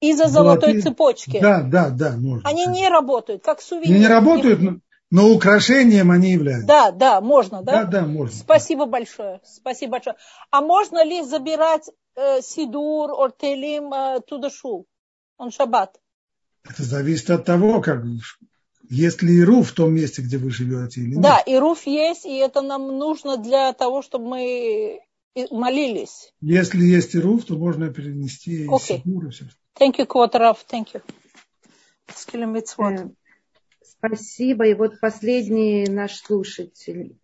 [SPEAKER 7] из-за золотой цепочки?
[SPEAKER 1] Да, да, да, можно.
[SPEAKER 7] Они не работают, как сувенир.
[SPEAKER 1] Они не работают, но, но украшением они являются.
[SPEAKER 7] Да, да, можно,
[SPEAKER 1] да? Да, да, можно.
[SPEAKER 7] Спасибо большое, спасибо большое. А можно ли забирать э, сидур, ортелим э, тудашул, он шаббат?
[SPEAKER 1] Это зависит от того, как есть ли Ируф в том месте, где вы живете или нет?
[SPEAKER 7] Да, Ируф есть, и это нам нужно для того, чтобы мы молились.
[SPEAKER 1] Если есть Ируф, то можно перенести
[SPEAKER 7] okay. Сибур все. Thank you, Квотеров, thank you.
[SPEAKER 2] Э, спасибо. И вот последний наш слушатель,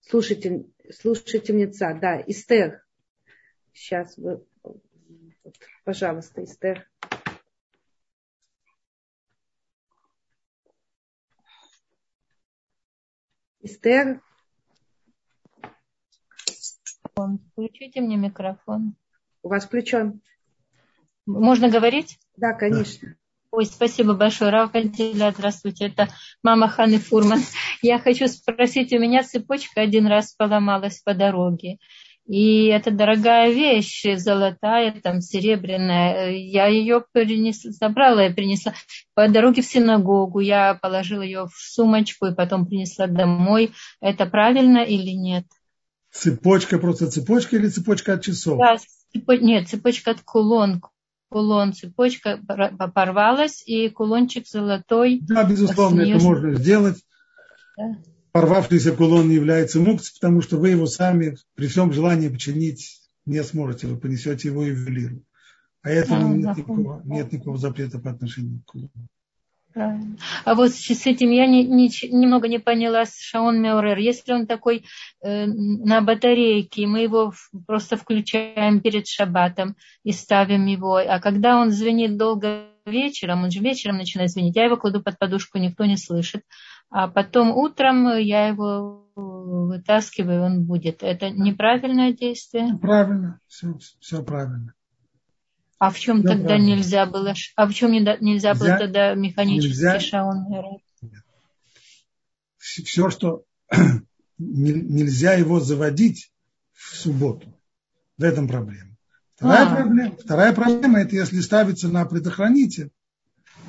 [SPEAKER 2] слушатель, слушательница, да, Истер. Сейчас вы, пожалуйста, Истер. Эстер.
[SPEAKER 8] Включите мне микрофон.
[SPEAKER 2] У вас включен.
[SPEAKER 8] Можно говорить?
[SPEAKER 2] Да, конечно.
[SPEAKER 8] Ой, спасибо большое, Рав Кантиля, здравствуйте, это мама Ханы Фурман. Я хочу спросить, у меня цепочка один раз поломалась по дороге. И это дорогая вещь, золотая, там, серебряная. Я ее перенесла, забрала и принесла по дороге в синагогу. Я положила ее в сумочку и потом принесла домой. Это правильно или нет?
[SPEAKER 1] Цепочка, просто цепочка или цепочка от часов?
[SPEAKER 8] Да, цепо... нет, цепочка от кулон. Кулон, цепочка порвалась, и кулончик золотой.
[SPEAKER 1] Да, безусловно, это можно сделать. Да порвавшийся кулон не является мукцией, потому что вы его сами при всем желании починить не сможете, вы понесете его ювелиру. А это а, нет, никакого, нет никакого запрета по отношению к кулону.
[SPEAKER 8] Правильно. А вот с этим я не, не, немного не поняла с Шаон Меурер. Если он такой э, на батарейке, мы его просто включаем перед шаббатом и ставим его, а когда он звенит долго вечером, он же вечером начинает звенеть, я его кладу под подушку, никто не слышит а потом утром я его вытаскиваю, он будет. Это неправильное действие?
[SPEAKER 1] Правильно, все, все правильно.
[SPEAKER 8] А в чем все тогда правильно. нельзя было? А в чем нельзя, нельзя было тогда механический нельзя, шаун?
[SPEAKER 1] Все, что нельзя его заводить в субботу. В этом проблема. Вторая, а. проблема, вторая проблема это если ставится на предохранитель,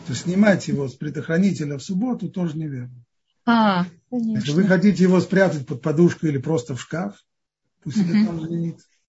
[SPEAKER 1] то снимать его с предохранителя в субботу тоже неверно.
[SPEAKER 8] А, конечно.
[SPEAKER 1] Если вы хотите его спрятать под подушку или просто в шкаф, пусть себе там звенит.